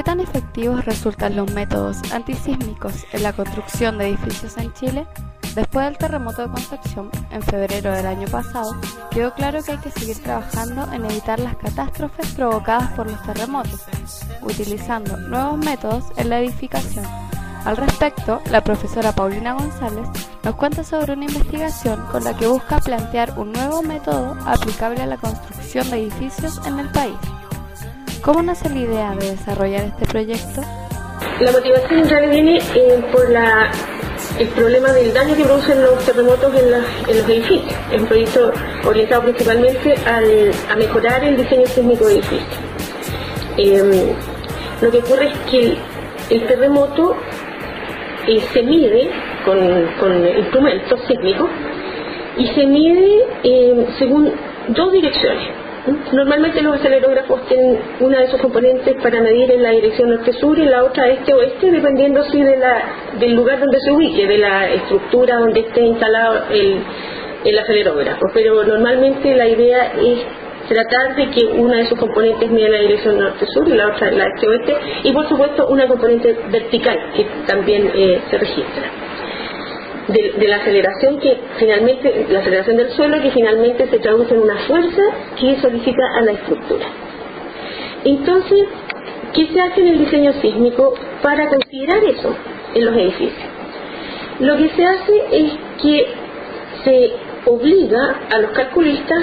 ¿Qué tan efectivos resultan los métodos antisísmicos en la construcción de edificios en Chile? Después del terremoto de Concepción, en febrero del año pasado, quedó claro que hay que seguir trabajando en evitar las catástrofes provocadas por los terremotos, utilizando nuevos métodos en la edificación. Al respecto, la profesora Paulina González nos cuenta sobre una investigación con la que busca plantear un nuevo método aplicable a la construcción de edificios en el país. ¿Cómo nace la idea de desarrollar este proyecto? La motivación en realidad viene eh, por la, el problema del daño que producen los terremotos en, los edificios. Es un proyecto orientado principalmente a mejorar el diseño sísmico de edificios. Em, lo que ocurre es que el, terremoto eh, se mide con, instrumentos sísmicos y se mide em, según dos direcciones. Normalmente los acelerógrafos tienen una de sus componentes para medir en la dirección norte-sur y la otra este-oeste, dependiendo si de la, del lugar donde se ubique, de la estructura donde esté instalado el, el acelerógrafo. Pero normalmente la idea es tratar de que una de sus componentes mida la dirección norte-sur y la otra la este-oeste, y por supuesto una componente vertical que también eh, se registra de, la aceleración que finalmente, la aceleración del suelo que finalmente se traduce en una fuerza que solicita a la estructura. Entonces, ¿qué se hace en el diseño sísmico para considerar eso en los edificios? Lo que se hace es que se obliga a los calculistas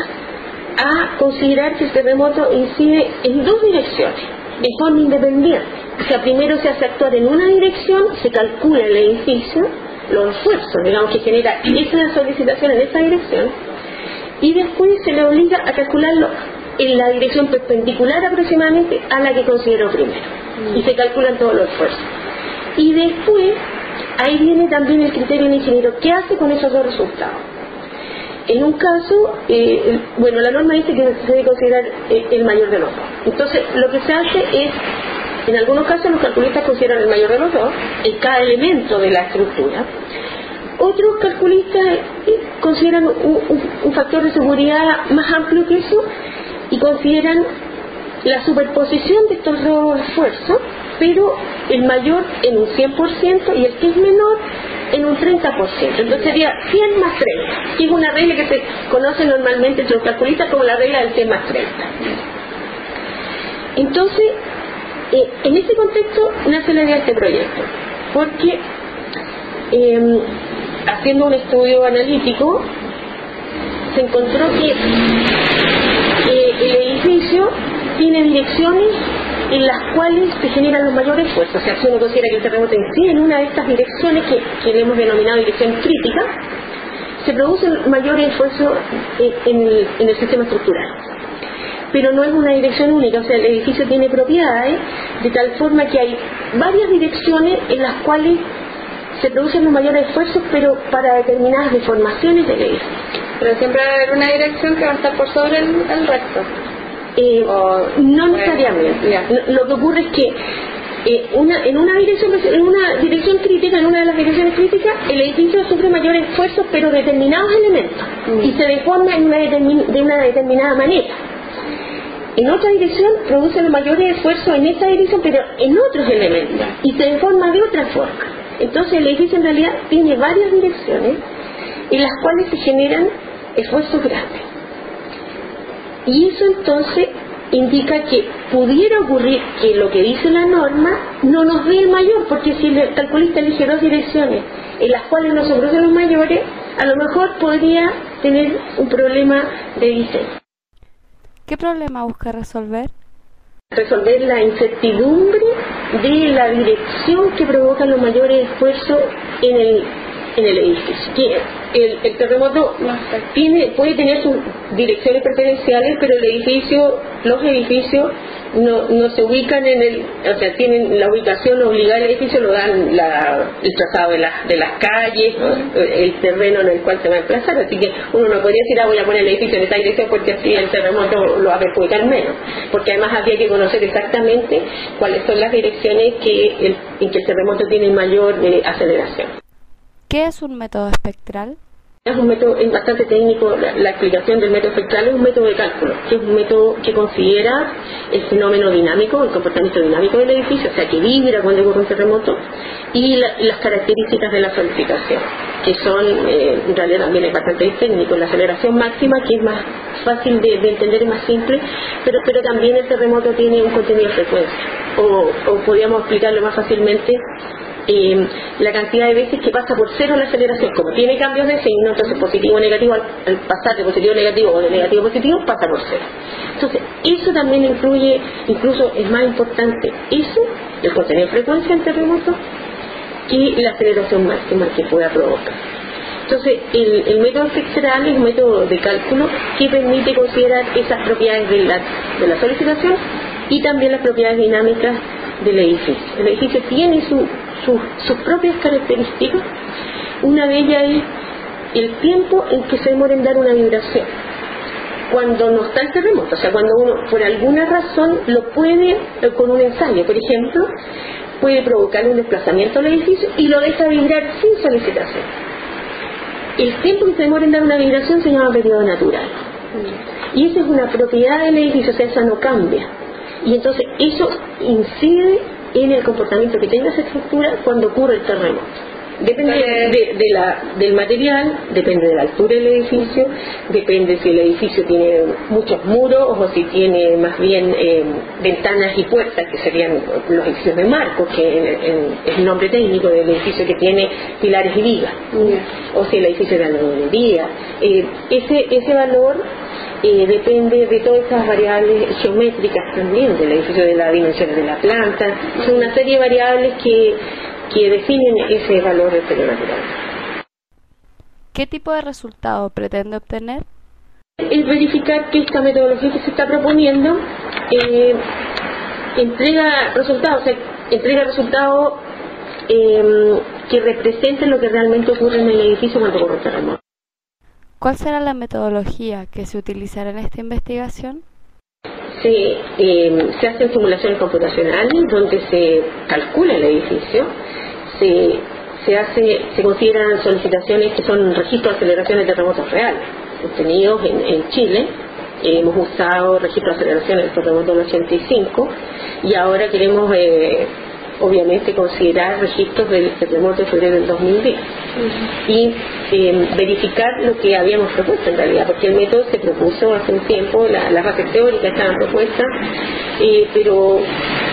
a considerar que el terremoto incide en dos direcciones, de forma independiente. O sea, primero se hace actuar en una dirección, se calcula el edificio, los esfuerzos, digamos, que genera esa solicitación en esa dirección, y después se le obliga a calcularlo en la dirección perpendicular aproximadamente a la que consideró primero. Y se calculan todos los esfuerzos. Y después, ahí viene también el criterio del ingeniero, ¿qué hace con esos dos resultados? En un caso, eh, bueno, la norma dice que se debe considerar el mayor de los dos. Entonces, lo que se hace es en algunos casos los calculistas consideran el mayor de los dos en cada elemento de la estructura. Otros calculistas eh, consideran un, factor de seguridad más amplio que eso y consideran la superposición de estos dos esfuerzos, pero el mayor en un 100% y el que es menor en un 30%. Entonces sería 100 más 30, que es una regla que se conoce normalmente entre los calculistas como la regla del 100 más 30. Entonces, en ese contexto nace la idea de este proyecto, porque em, haciendo un estudio analítico se encontró que el edificio tiene direcciones en las cuales se generan los mayores esfuerzos. O sea, si uno considera que el terremoto incide en una de estas direcciones que, que le hemos denominado dirección crítica, se producen mayores esfuerzos en el sistema estructural pero no es una dirección única, o sea, el edificio tiene propiedades de tal forma que hay varias direcciones en las cuales se producen los mayores esfuerzos, pero para determinadas deformaciones del edificio. Pero siempre va a haber una dirección que va a estar por sobre el, resto. Eh, no necesariamente. Lo que ocurre es que eh, una, en una dirección en una dirección crítica, en una de las direcciones críticas, el edificio sufre mayores esfuerzos, pero determinados elementos, mm. y se deforma en una de una determinada manera en otra dirección produce los mayores esfuerzos en esta dirección, pero en otros elementos, y se deforma de otra forma. Entonces el edificio en realidad tiene varias direcciones en las cuales se generan esfuerzos grandes. Y eso entonces indica que pudiera ocurrir que lo que dice la norma no nos dé el mayor, porque si el calculista elige dos direcciones en las cuales no se producen los mayores, a lo mejor podría tener un problema de diseño. ¿Qué problema busca resolver? Resolver la incertidumbre de la dirección que provoca los mayores esfuerzos en el en el edificio. El, el terremoto tiene, puede tener sus direcciones preferenciales, pero el edificio, los edificios no, no se ubican en el, o sea, tienen la ubicación obligada del edificio, lo dan la, el trazado de, las de las calles, el terreno en el cual se va a emplazar, así que uno no podría decir, ah, voy a poner el edificio en esta dirección porque así el terremoto lo va a perjudicar menos, porque además había que conocer exactamente cuáles son las direcciones que el, en que el terremoto tiene mayor eh, aceleración. ¿Qué es un método espectral? Es un método bastante técnico, la, explicación del método espectral es un método de cálculo, que es un método que considera el fenómeno dinámico, el comportamiento dinámico del edificio, o sea, que vibra cuando ocurre un terremoto, y las características de la solidificación, que son, eh, en realidad también es bastante técnico, la aceleración máxima, que es más fácil de, entender, es más simple, pero, pero también el terremoto tiene un contenido de frecuencia, o, o podríamos explicarlo más fácilmente eh, la cantidad de veces que pasa por cero la aceleración. Como tiene cambios de signo, entonces positivo o negativo, al, pasar de positivo a negativo o de negativo positivo, pasa por cero. Entonces, eso también influye, incluso es más importante eso, el contenido de frecuencia en terremoto, que la aceleración máxima que pueda provocar. Entonces, el, método espectral es un método de cálculo que permite considerar esas propiedades de la, de la solicitación y también las propiedades dinámicas del edificio. El edificio tiene sus propias características. Una de ellas es el tiempo en que se demora en dar una vibración. Cuando no está el terremoto, o sea, cuando uno por alguna razón lo puede, eh, con un ensayo, por ejemplo, puede provocar un desplazamiento del edificio y lo deja vibrar sin solicitación. El tiempo que se demora en dar una vibración se llama periodo natural. Y esa es una propiedad del edificio, o sea, esa no cambia. Y entonces eso incide en el comportamiento que tenga esa estructura cuando ocurre el terremoto. Depende de, la, del material, depende de la altura del edificio, depende si el edificio tiene muchos muros o si tiene más bien eh, ventanas y puertas, que serían los edificios de marcos, que es el nombre técnico del edificio que tiene pilares y vigas, o si el edificio de albañilería. Eh, ese, ese valor eh, depende de todas esas variables geométricas también del edificio, de la dimensión de la planta, son una serie de variables que, que definen ese valor del natural. ¿Qué tipo de resultado pretende obtener? Es verificar que esta metodología que se está proponiendo eh, entrega resultados, o sea, entrega resultados eh, que representen lo que realmente ocurre en el edificio cuando ocurre un terremoto. ¿Cuál será la metodología que se utilizará en esta investigación? Se, eh, se hacen simulaciones computacionales donde se calcula el edificio, se, se, hace, se consideran solicitaciones que son registros de aceleraciones de terremotos reales obtenidos en, en Chile. hemos usado registros de aceleraciones del terremoto del 85 y ahora queremos eh, obviamente considerar registros del terremoto de febrero del 2010 y eh, verificar lo que habíamos propuesto en realidad, porque el método se propuso hace un tiempo, la, las bases teóricas estaban propuestas, eh, pero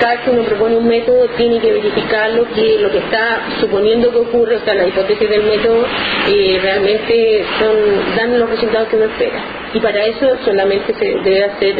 cada que uno propone un método tiene que verificar lo que, lo que está suponiendo que ocurre, o sea, la hipótesis del método eh, realmente son, dan los resultados que uno espera. Y para eso solamente se debe hacer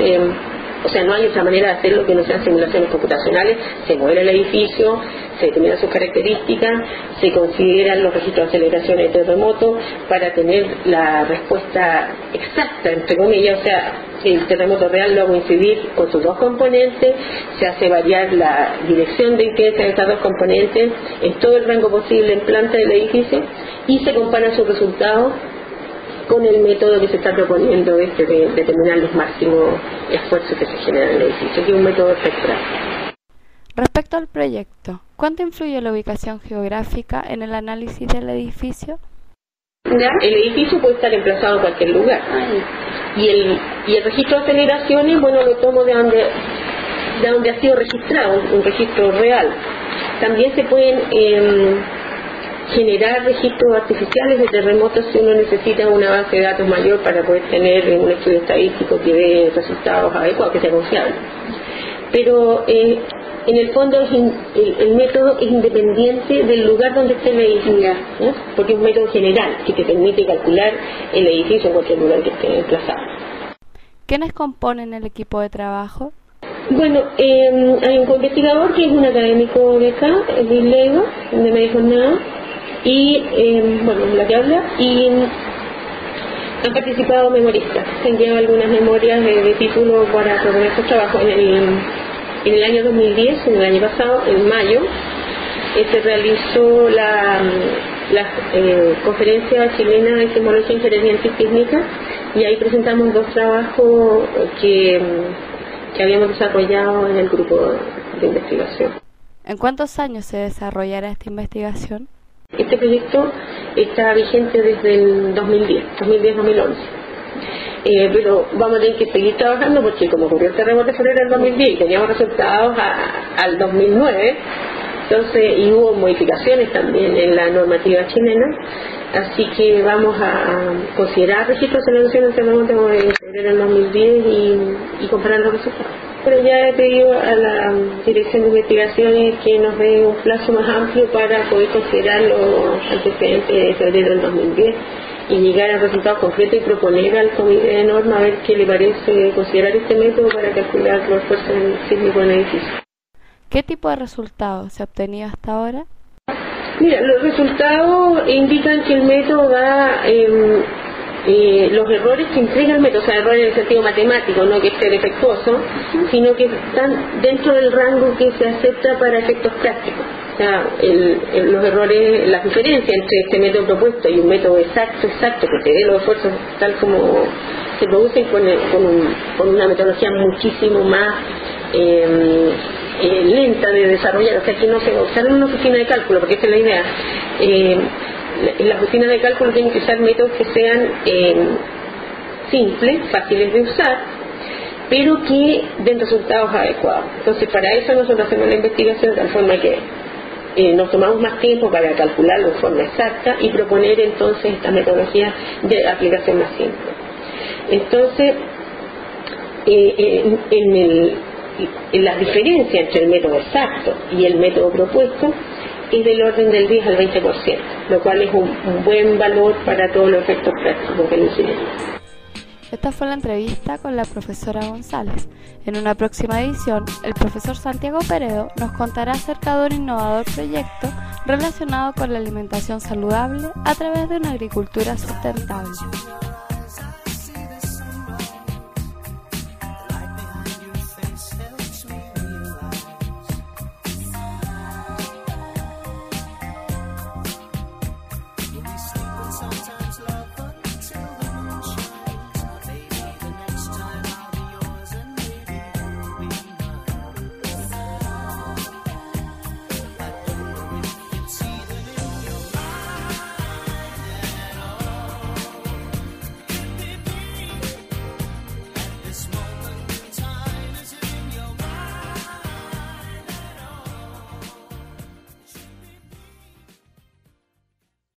o sea, no hay otra manera de hacerlo que no sean simulaciones computacionales. Se mueve el edificio, se determinan sus características, se consideran los registros de aceleraciones de terremoto para tener la respuesta exacta, entre comillas, o sea, el terremoto real lo hago incidir con sus dos componentes, se hace variar la dirección de incidencia de estas dos componentes en todo el rango posible en planta del edificio y se comparan sus resultados con el método que se está proponiendo este de determinar los máximos esfuerzos que se generan en el edificio, que es un método espectral. Respecto al proyecto, ¿cuánto influye la ubicación geográfica en el análisis del edificio? El edificio puede estar emplazado en cualquier lugar. Y el, y el registro de aceleraciones, bueno, lo tomo de donde, de donde ha sido registrado, un, registro real. También se pueden eh, generar registros artificiales de terremotos si uno necesita una base de datos mayor para poder tener un estudio estadístico que dé resultados adecuados, que sea confiable. Pero eh, en el fondo el, método es independiente del lugar donde esté el edificio, porque es un método general que te permite calcular el edificio en cualquier lugar que esté emplazado. ¿Quiénes componen el equipo de trabajo? Bueno, eh, hay un investigador que es un académico de acá, Luis Leiva, de Media Jornada, y, eh, bueno, la que habla, y han participado memoristas, se han llevado algunas memorias de, de título para proponer su trabajo. En el, en el año 2010, en el año pasado, en mayo, eh, se realizó la, la eh, conferencia chilena de simbología, ingeniería y técnica y ahí presentamos dos trabajos que, que habíamos desarrollado en el grupo de investigación. ¿En cuántos años se desarrollará esta investigación? Este proyecto está vigente desde el 2010, 2010-2011. Eh, pero vamos a tener que seguir trabajando porque como ocurrió el terremoto de febrero del 2010 y teníamos resultados a, al 2009, entonces, y hubo modificaciones también en la normativa chilena, así que vamos a, considerar registros de celebración del terremoto en febrero del 2010 y, y comparar los resultados. Pero ya he pedido a la Dirección de Investigaciones que nos dé un plazo más amplio para poder considerar los antecedentes de febrero del 2010 y llegar a resultados concretos y proponer al comité de norma a ver qué le parece considerar este método para calcular los esfuerzos sísmicos en el edificio. ¿Qué tipo de resultados se ha obtenido hasta ahora? Mira, los resultados indican que el método da eh, eh, los errores que entrega el método, o sea, errores en el sentido matemático, no que esté defectuoso, sino que están dentro del rango que se acepta para efectos prácticos. O sea, el, el, los errores, la diferencia entre este método propuesto y un método exacto, exacto, que te dé los esfuerzos tal como se producen con, el, con, un, con una metodología muchísimo más eh, eh, lenta de desarrollar, o sea, que no se usar en una oficina de cálculo, porque esa es la idea. Eh, las oficinas de cálculo tienen que usar métodos que sean eh, simples, fáciles de usar, pero que den resultados adecuados. Entonces, para eso nosotros hacemos la investigación de tal forma que eh, nos tomamos más tiempo para calcularlo de forma exacta y proponer entonces esta metodología de aplicación más simple. Entonces, eh, en, el, en la diferencia entre el método exacto y el método propuesto es del orden del 10 al 20%, lo cual es un, buen valor para todos los efectos prácticos del incidente. Esta fue la entrevista con la profesora González. En una próxima edición, el profesor Santiago Peredo nos contará acerca de un innovador proyecto relacionado con la alimentación saludable a través de una agricultura sustentable.